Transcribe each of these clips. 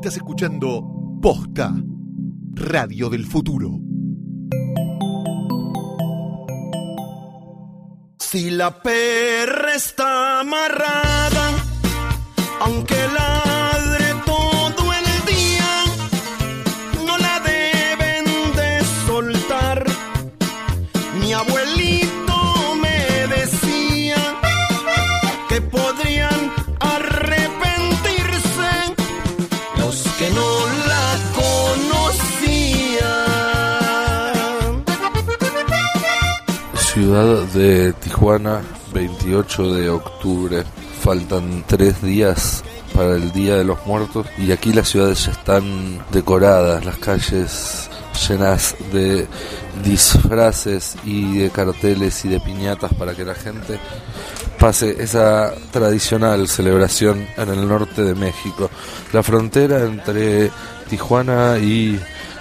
Estás escuchando Posta, Radio del Futuro. Si la perra está amarrada, aunque ladre Ciudad de Tijuana, 28 de octubre. Faltan tres días para el Día de los Muertos y aquí las ciudades están decoradas, las calles llenas de disfraces y de carteles y de piñatas para que la gente pase esa tradicional celebración en el norte de México. La frontera entre Tijuana y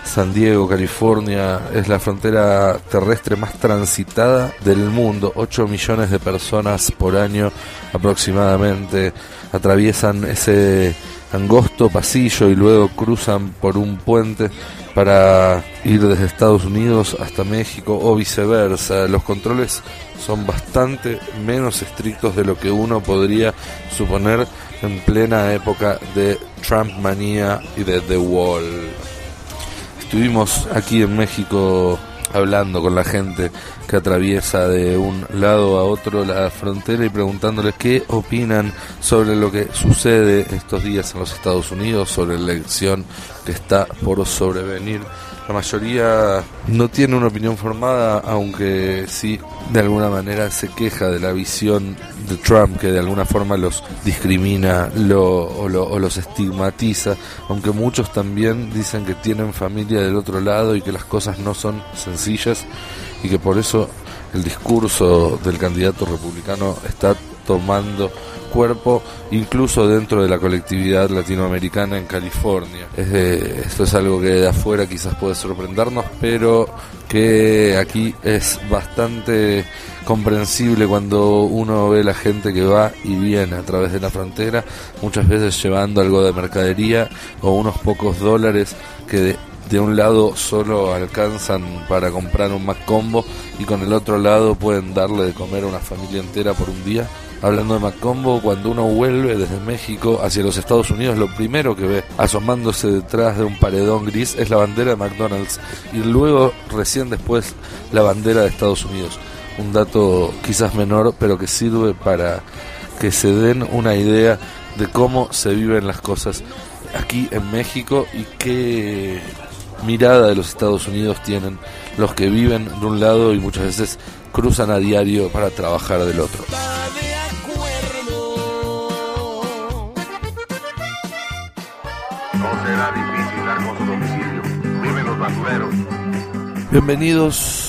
San Diego, California, es la frontera terrestre más transitada del mundo. 8 millones de personas por año aproximadamente atraviesan ese angosto pasillo y luego cruzan por un puente para ir desde Estados Unidos hasta México o viceversa. Los controles son bastante menos estrictos de lo que uno podría suponer en plena época de Trump manía y de The Wall. Estuvimos aquí en México hablando con la gente que atraviesa de un lado a otro la frontera y preguntándoles qué opinan sobre lo que sucede estos días en los Estados Unidos, sobre la elección que está por sobrevenir. La mayoría no tiene una opinión formada, aunque sí de alguna manera se queja de la visión de Trump, que de alguna forma los discrimina lo, o, lo- o los estigmatiza, aunque muchos también dicen que tienen familia del otro lado y que las cosas no son sencillas y que por eso el discurso del candidato republicano está tomando cuerpo incluso dentro de la colectividad latinoamericana en California. Esto es algo que de afuera quizás puede sorprendernos, pero que aquí es bastante comprensible cuando uno ve la gente que va y viene a través de la frontera, muchas veces llevando algo de mercadería o unos pocos dólares que de, de un lado solo alcanzan para comprar un Macombo y con el otro lado pueden darle de comer a una familia entera por un día. Hablando de Macombo, cuando uno vuelve desde México hacia los Estados Unidos, lo primero que ve asomándose detrás de un paredón gris es la bandera de McDonald's y luego, recién después, la bandera de Estados Unidos. Un dato quizás menor, pero que sirve para que se den una idea de cómo se viven las cosas aquí en México y qué mirada de los Estados Unidos tienen los que viven de un lado y muchas veces cruzan a diario para trabajar del otro. Está de acuerdo. No será difícil dar con su domicilio. Viven los basureros. Bienvenidos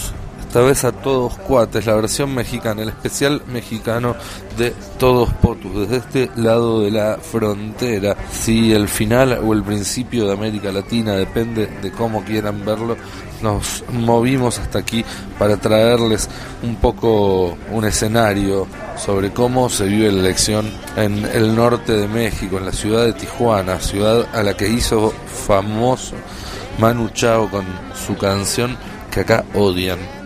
esta vez a Todos Cuates, la versión mexicana, el especial mexicano de Todos Potus, desde este lado de la frontera. Si el final o el principio de América Latina depende de cómo quieran verlo, nos movimos hasta aquí para traerles un poco un escenario sobre cómo se vive la elección en el norte de México, en la ciudad de Tijuana, ciudad a la que hizo famoso Manu Chao con su canción que acá odian.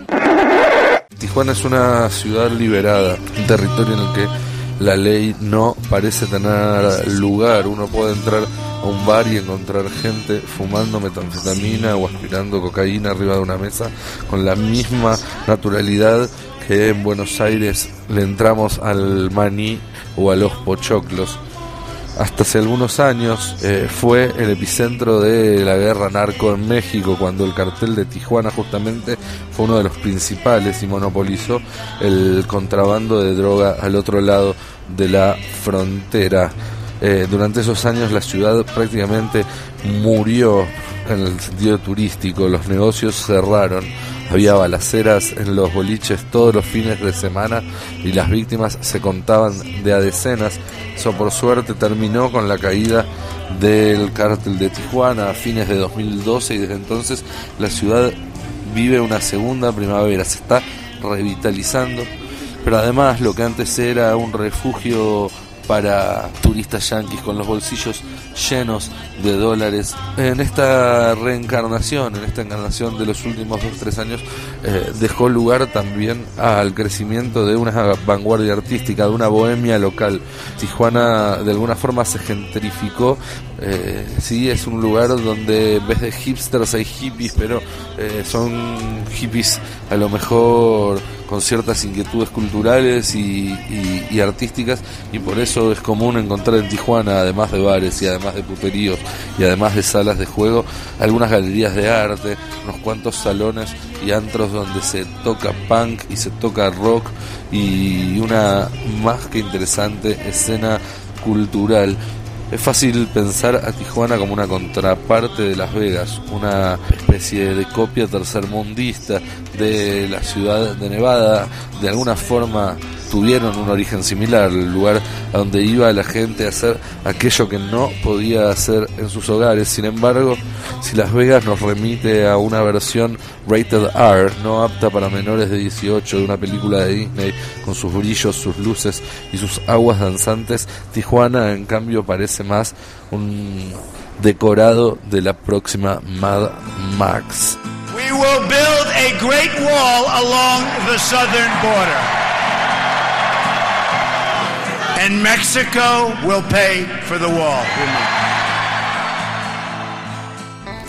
Tijuana es una ciudad liberada, un territorio en el que la ley no parece tener lugar. Uno puede entrar a un bar y encontrar gente fumando metanfetamina o aspirando cocaína arriba de una mesa con la misma naturalidad que en Buenos Aires le entramos al maní o a los pochoclos hasta hace algunos años eh, fue el epicentro de la guerra narco en México, cuando el cartel de Tijuana justamente fue uno de los principales y monopolizó el contrabando de droga al otro lado de la frontera. Eh, durante esos años la ciudad prácticamente murió en el sentido turístico, los negocios cerraron, había balaceras en los boliches todos los fines de semana y las víctimas se contaban de a decenas. Eso por suerte terminó con la caída del cártel de Tijuana a fines de 2012 y desde entonces la ciudad vive una segunda primavera, se está revitalizando, pero además lo que antes era un refugio para turistas yanquis con los bolsillos llenos de dólares. En esta reencarnación, en esta encarnación de los últimos dos tres años, eh, dejó lugar también al crecimiento de una vanguardia artística, de una bohemia local. Tijuana de alguna forma se gentrificó. Eh, sí, es un lugar donde en vez de hipsters hay hippies, pero eh, son hippies a lo mejor con ciertas inquietudes culturales y, artísticas y por eso es común encontrar en Tijuana, además de bares y además de puteríos y además de salas de juego, algunas galerías de arte, unos cuantos salones y antros donde se toca punk y se toca rock y una más que interesante escena cultural. Es fácil pensar a Tijuana como una contraparte de Las Vegas, una especie de copia tercermundista de la ciudad de Nevada, de alguna forma tuvieron un origen similar, el lugar a donde iba la gente a hacer aquello que no podía hacer en sus hogares. Sin embargo, si Las Vegas nos remite a una versión rated R, no apta para menores de 18 de una película de Disney, con sus brillos, sus luces y sus aguas danzantes, Tijuana en cambio parece más un decorado de la próxima Mad Max. We will build a great wall along the southern border. And Mexico will pay for the wall.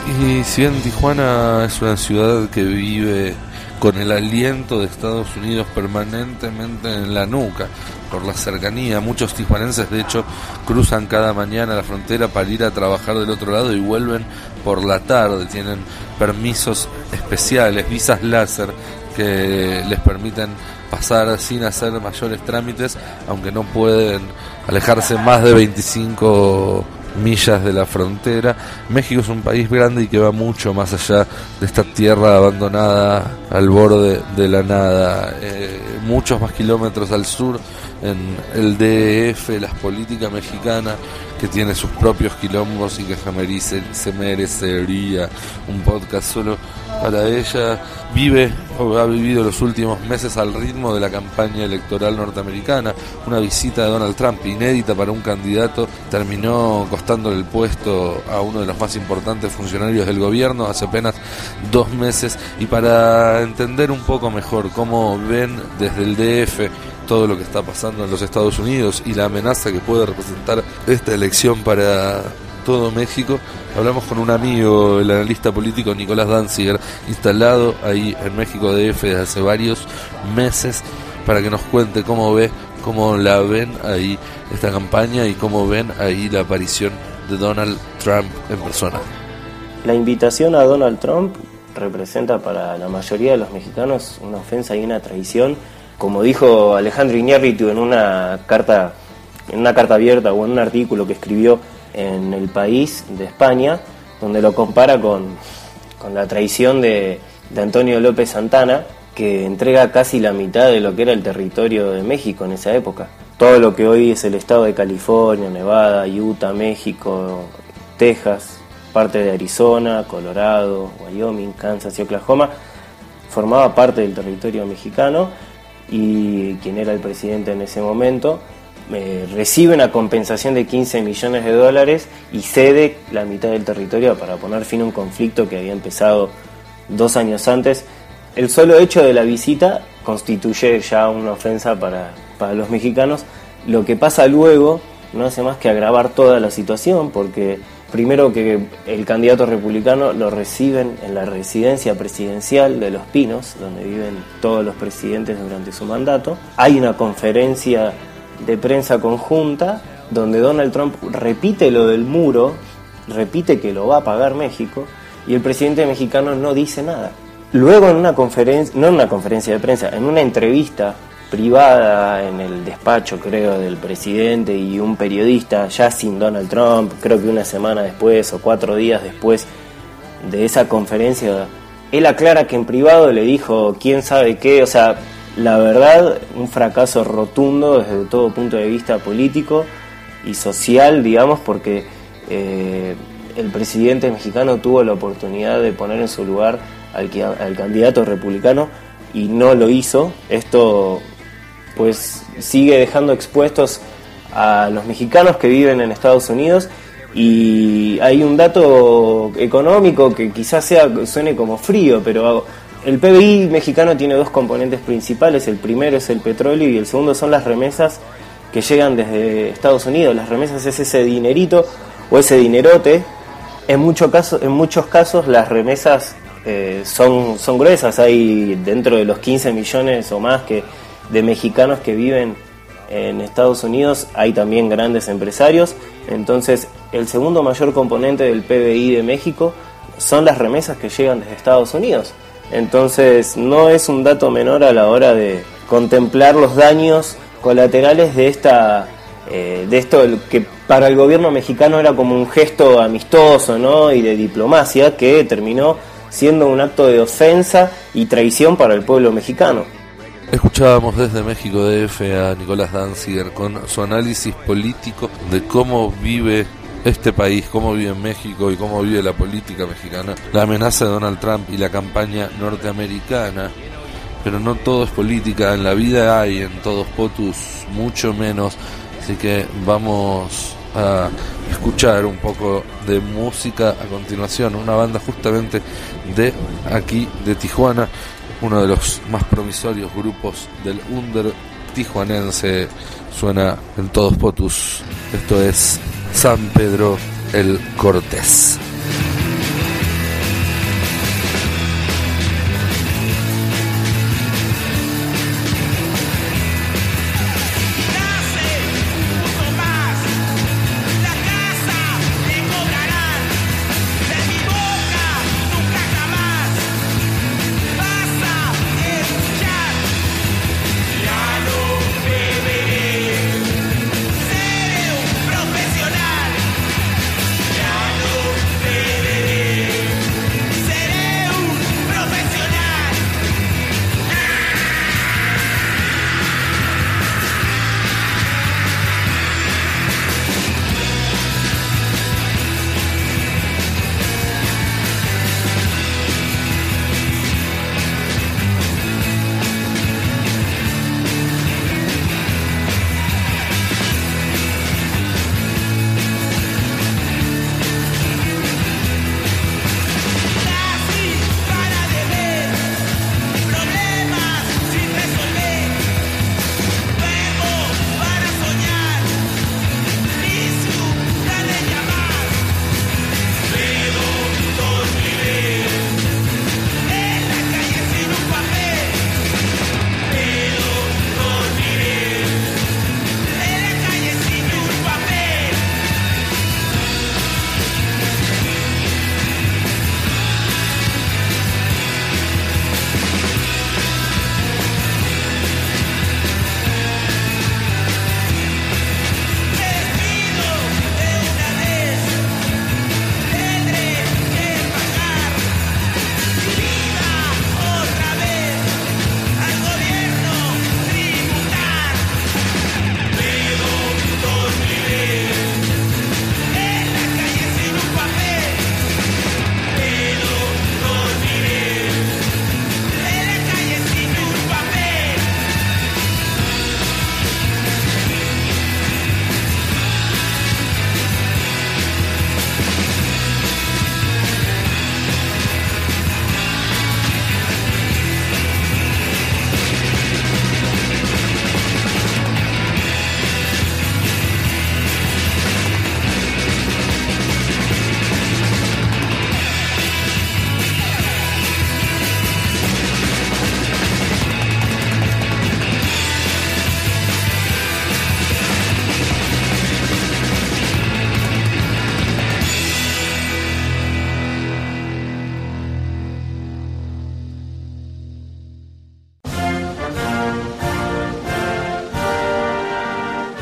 Y si bien Tijuana es una ciudad que vive con el aliento de Estados Unidos permanentemente en la nuca, por la cercanía, muchos tijuanenses de hecho cruzan cada mañana la frontera para ir a trabajar del otro lado y vuelven por la tarde, tienen permisos especiales, visas láser que les permiten pasar sin hacer mayores trámites, aunque no pueden alejarse más de 25 millas de la frontera. México es un país grande y que va mucho más allá de esta tierra abandonada al borde de la nada. Eh, muchos más kilómetros al sur, en el DF, las políticas mexicanas, que tiene sus propios quilombos y que se merecería un podcast solo para ella. Vive o ha vivido los últimos meses al ritmo de la campaña electoral norteamericana. Una visita de Donald Trump inédita para un candidato terminó costándole el puesto a uno de los más importantes funcionarios del gobierno hace apenas dos meses. Y para entender un poco mejor cómo ven desde el DF todo lo que está pasando en los Estados Unidos y la amenaza que puede representar esta elección para todo México. Hablamos con un amigo, el analista político Nicolás Danziger, instalado ahí en México DF desde hace varios meses, para que nos cuente cómo ve, cómo la ven ahí esta campaña y cómo ven ahí la aparición de Donald Trump en persona. La invitación a Donald Trump representa para la mayoría de los mexicanos una ofensa y una traición como dijo Alejandro Iñárritu en una carta, en una carta abierta o en un artículo que escribió en El País de España, donde lo compara con, la traición de, de Antonio López Santana, que entrega casi la mitad de lo que era el territorio de México en esa época. Todo lo que hoy es el estado de California, Nevada, Utah, México, Texas, parte de Arizona, Colorado, Wyoming, Kansas y Oklahoma, formaba parte del territorio mexicano y quien era el presidente en ese momento, eh, recibe una compensación de 15 millones de dólares y cede la mitad del territorio para poner fin a un conflicto que había empezado dos años antes. El solo hecho de la visita constituye ya una ofensa para, para los mexicanos. Lo que pasa luego no hace más que agravar toda la situación porque Primero que el candidato republicano lo reciben en la residencia presidencial de Los Pinos, donde viven todos los presidentes durante su mandato. Hay una conferencia de prensa conjunta donde Donald Trump repite lo del muro, repite que lo va a pagar México y el presidente mexicano no dice nada. Luego en una conferencia, no en una conferencia de prensa, en una entrevista privada en el despacho, creo, del presidente y un periodista, ya sin Donald Trump, creo que una semana después o cuatro días después de esa conferencia, él aclara que en privado le dijo quién sabe qué, o sea, la verdad, un fracaso rotundo desde todo punto de vista político y social, digamos, porque eh, el presidente mexicano tuvo la oportunidad de poner en su lugar al, al candidato republicano y no lo hizo. Esto pues sigue dejando expuestos a los mexicanos que viven en Estados Unidos y hay un dato económico que quizás sea suene como frío, pero el PBI mexicano tiene dos componentes principales, el primero es el petróleo y el segundo son las remesas que llegan desde Estados Unidos. Las remesas es ese dinerito o ese dinerote. En, mucho caso, en muchos casos las remesas eh, son, son gruesas, hay dentro de los 15 millones o más que, de mexicanos que viven en Estados Unidos, hay también grandes empresarios, entonces el segundo mayor componente del PBI de México son las remesas que llegan desde Estados Unidos. Entonces no es un dato menor a la hora de contemplar los daños colaterales de esta eh, de esto que para el gobierno mexicano era como un gesto amistoso ¿no? y de diplomacia que terminó siendo un acto de ofensa y traición para el pueblo mexicano. Escuchábamos desde México DF a Nicolás Danziger con su análisis político de cómo vive este país, cómo vive México y cómo vive la política mexicana, la amenaza de Donald Trump y la campaña norteamericana. Pero no todo es política, en la vida hay en todos potus mucho menos, así que vamos a escuchar un poco de música a continuación, una banda justamente de aquí, de Tijuana, uno de los más promisorios grupos del under tijuanense suena en todos potus. Esto es San Pedro el Cortés.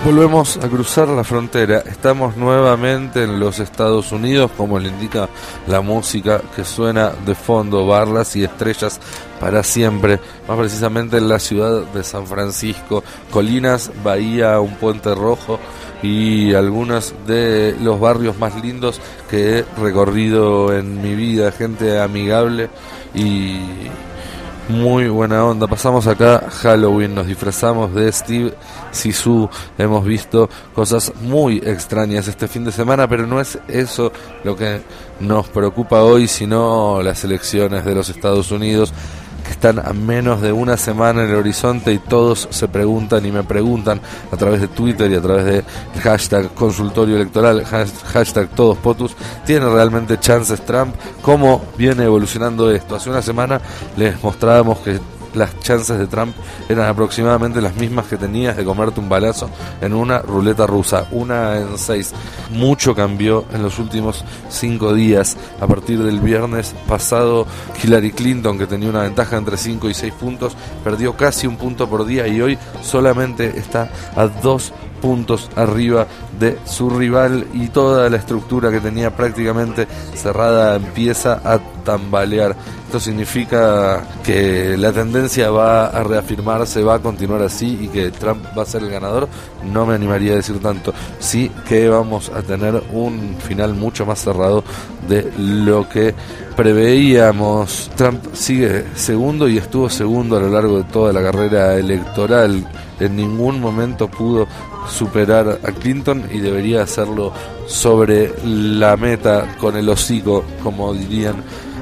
Volvemos a cruzar la frontera. Estamos nuevamente en los Estados Unidos, como le indica la música que suena de fondo, barlas y estrellas para siempre, más precisamente en la ciudad de San Francisco, colinas, bahía, un puente rojo y algunos de los barrios más lindos que he recorrido en mi vida, gente amigable y muy buena onda. Pasamos acá Halloween, nos disfrazamos de Steve Sisu. Hemos visto cosas muy extrañas este fin de semana, pero no es eso lo que nos preocupa hoy, sino las elecciones de los Estados Unidos están a menos de una semana en el horizonte y todos se preguntan y me preguntan a través de Twitter y a través de hashtag consultorio electoral, hashtag todos potus, ¿tiene realmente chances Trump? ¿Cómo viene evolucionando esto? Hace una semana les mostrábamos que las chances de Trump eran aproximadamente las mismas que tenías de comerte un balazo en una ruleta rusa, una en seis. Mucho cambió en los últimos cinco días. A partir del viernes pasado, Hillary Clinton, que tenía una ventaja entre 5 y 6 puntos, perdió casi un punto por día y hoy solamente está a dos puntos arriba de su rival y toda la estructura que tenía prácticamente cerrada empieza a tambalear. Esto significa que la tendencia va a reafirmarse, va a continuar así y que Trump va a ser el ganador. No me animaría a decir tanto. Sí que vamos a tener un final mucho más cerrado de lo que preveíamos. Trump sigue segundo y estuvo segundo a lo largo de toda la carrera electoral. En ningún momento pudo superar a Clinton y debería hacerlo sobre la meta con el hocico, como dirían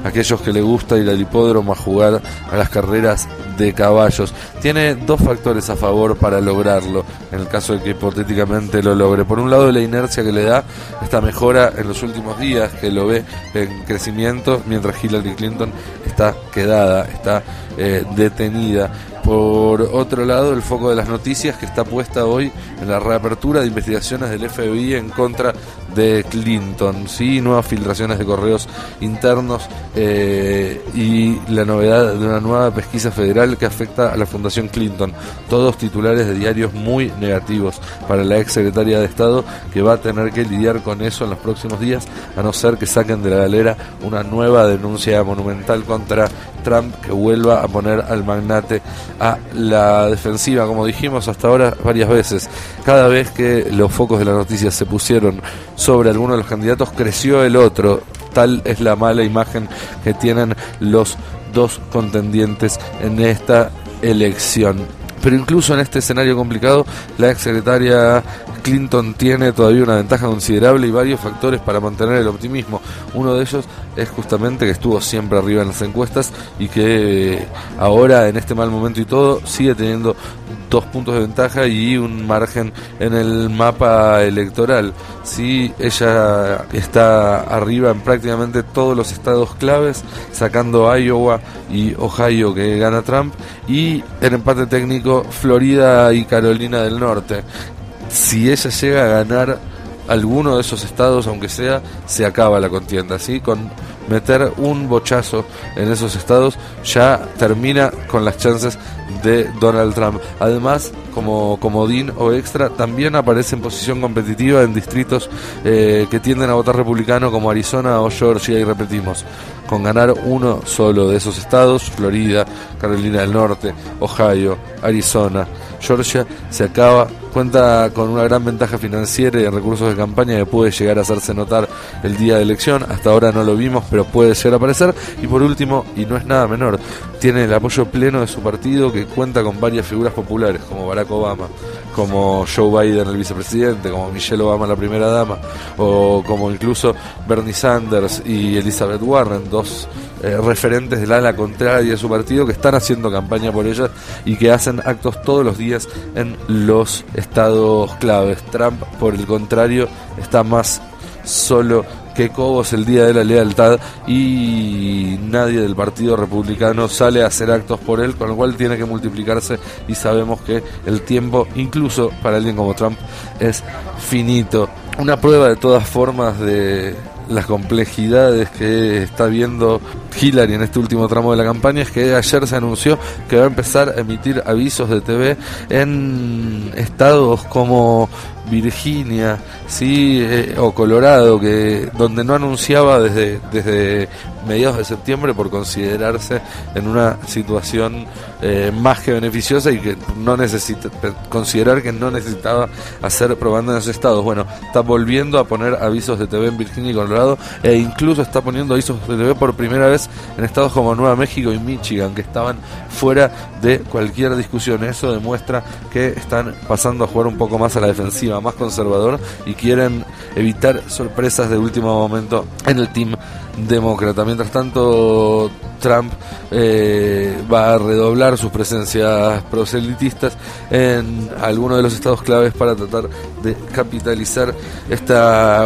aquellos que le gusta ir al hipódromo a jugar a las carreras de caballos. Tiene dos factores a favor para lograrlo, en el caso de que hipotéticamente lo logre. Por un lado, la inercia que le da esta mejora en los últimos días, que lo ve en crecimiento, mientras Hillary Clinton está quedada, está eh, detenida. Por otro lado, el foco de las noticias que está puesta hoy en la reapertura de investigaciones del FBI en contra de Clinton, sí, nuevas filtraciones de correos internos eh, y la novedad de una nueva pesquisa federal que afecta a la Fundación Clinton. Todos titulares de diarios muy negativos para la ex secretaria de Estado que va a tener que lidiar con eso en los próximos días, a no ser que saquen de la galera una nueva denuncia monumental contra Trump que vuelva a poner al magnate a la defensiva, como dijimos hasta ahora varias veces. Cada vez que los focos de la noticia se pusieron sobre alguno de los candidatos, creció el otro. Tal es la mala imagen que tienen los dos contendientes en esta elección. Pero incluso en este escenario complicado, la ex secretaria Clinton tiene todavía una ventaja considerable y varios factores para mantener el optimismo. Uno de ellos es justamente que estuvo siempre arriba en las encuestas y que eh, ahora en este mal momento y todo sigue teniendo dos puntos de ventaja y un margen en el mapa electoral. Sí, ella está arriba en prácticamente todos los estados claves, sacando Iowa y Ohio que gana Trump y en empate técnico Florida y Carolina del Norte si ella llega a ganar alguno de esos estados, aunque sea, se acaba la contienda, ¿sí? Con meter un bochazo en esos estados ya termina con las chances de Donald Trump. Además, como comodín o extra, también aparece en posición competitiva en distritos eh, que tienden a votar republicano como Arizona o Georgia y repetimos, con ganar uno solo de esos estados, Florida, Carolina del Norte, Ohio, Arizona, Georgia, se acaba cuenta con una gran ventaja financiera y recursos de campaña que puede llegar a hacerse notar el día de elección. Hasta ahora no lo vimos, pero puede llegar a aparecer. Y por último, y no es nada menor, tiene el apoyo pleno de su partido que cuenta con varias figuras populares como Barack Obama, como Joe Biden el vicepresidente, como Michelle Obama la primera dama, o como incluso Bernie Sanders y Elizabeth Warren, dos eh, referentes del ala contraria de su partido que están haciendo campaña por ella y que hacen actos todos los días en los estados claves. Trump, por el contrario, está más solo que Cobos el día de la lealtad y nadie del Partido Republicano sale a hacer actos por él, con lo cual tiene que multiplicarse y sabemos que el tiempo, incluso para alguien como Trump, es finito. Una prueba de todas formas de las complejidades que está viendo Hillary en este último tramo de la campaña es que ayer se anunció que va a empezar a emitir avisos de TV en estados como Virginia, sí, eh, o Colorado, que donde no anunciaba desde desde mediados de septiembre por considerarse en una situación eh, más que beneficiosa y que no necesita considerar que no necesitaba hacer probando en esos estados. Bueno, está volviendo a poner avisos de TV en Virginia y Colorado e incluso está poniendo avisos de TV por primera vez en estados como Nueva México y Michigan que estaban fuera de cualquier discusión. Eso demuestra que están pasando a jugar un poco más a la defensiva, más conservador y quieren evitar sorpresas de último momento en el team demócrata. Mientras tanto, Trump eh, va a redoblar sus presencias proselitistas en algunos de los estados claves para tratar de capitalizar este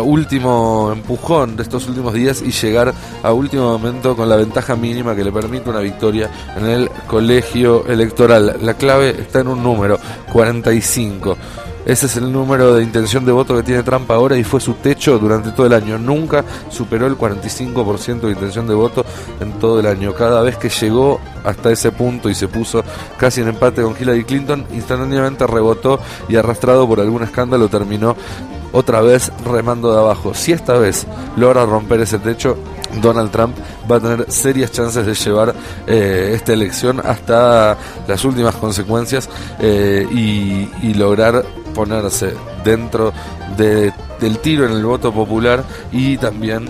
último empujón de estos últimos días y llegar a último momento con la ventaja mínima que le permite una victoria en el colegio electoral. La clave está en un número, 45. Ese es el número de intención de voto que tiene Trump ahora y fue su techo durante todo el año. Nunca superó el 45% de intención de voto en todo el año. Cada vez que llegó hasta ese punto y se puso casi en empate con Hillary Clinton, instantáneamente rebotó y arrastrado por algún escándalo terminó otra vez remando de abajo. Si esta vez logra romper ese techo, Donald Trump va a tener serias chances de llevar eh, esta elección hasta las últimas consecuencias eh, y, y lograr ponerse dentro de, del tiro en el voto popular y también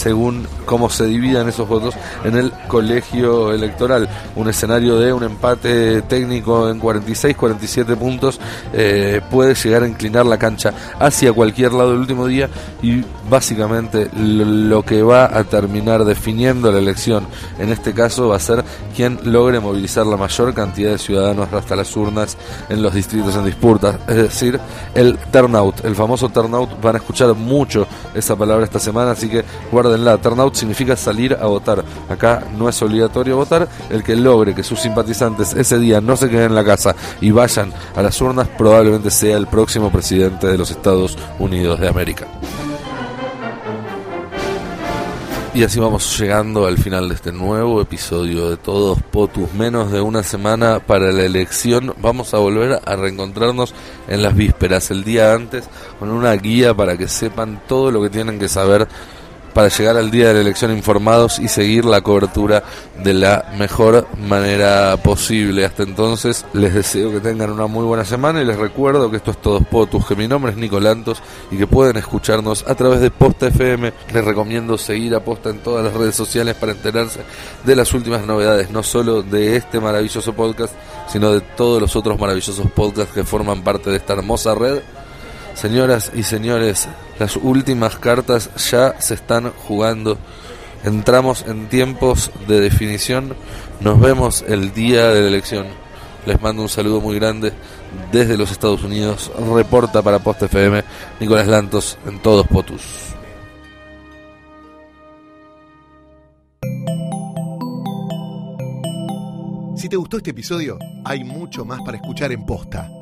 según cómo se dividan esos votos en el colegio electoral. Un escenario de un empate técnico en 46, 47 puntos eh, puede llegar a inclinar la cancha hacia cualquier lado el último día y básicamente lo que va a terminar definiendo la elección en este caso va a ser quien logre movilizar la mayor cantidad de ciudadanos hasta las urnas en los distritos en disputa, es decir, el turnout, el famoso turnout, van a escuchar mucho esa palabra esta semana, así que guárdenla, turnout significa salir a votar, acá no es obligatorio votar, el que logre que sus simpatizantes ese día no se queden en la casa y vayan a las urnas probablemente sea el próximo presidente de los Estados Unidos de América. Y así vamos llegando al final de este nuevo episodio de Todos Potus. Menos de una semana para la elección. Vamos a volver a reencontrarnos en las vísperas, el día antes, con una guía para que sepan todo lo que tienen que saber para llegar al día de la elección informados y seguir la cobertura de la mejor manera posible. Hasta entonces les deseo que tengan una muy buena semana y les recuerdo que esto es Todos Potus, que mi nombre es Nicolantos y que pueden escucharnos a través de Posta FM. Les recomiendo seguir a Posta en todas las redes sociales para enterarse de las últimas novedades, no solo de este maravilloso podcast, sino de todos los otros maravillosos podcasts que forman parte de esta hermosa red. Señoras y señores, las últimas cartas ya se están jugando. Entramos en tiempos de definición. Nos vemos el día de la elección. Les mando un saludo muy grande desde los Estados Unidos. Reporta para Post FM Nicolás Lantos en todos Potus. Si te gustó este episodio, hay mucho más para escuchar en Posta.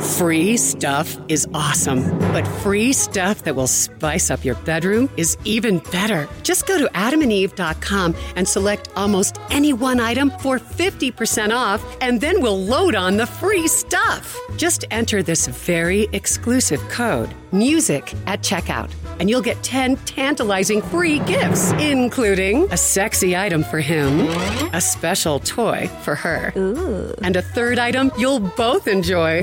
Free stuff is awesome, but free stuff that will spice up your bedroom is even better. Just go to adamandeve.com and select almost any one item for 50% off, and then we'll load on the free stuff. Just enter this very exclusive code, MUSIC, at checkout, and you'll get 10 tantalizing free gifts, including a sexy item for him, a special toy for her, and a third item you'll both enjoy.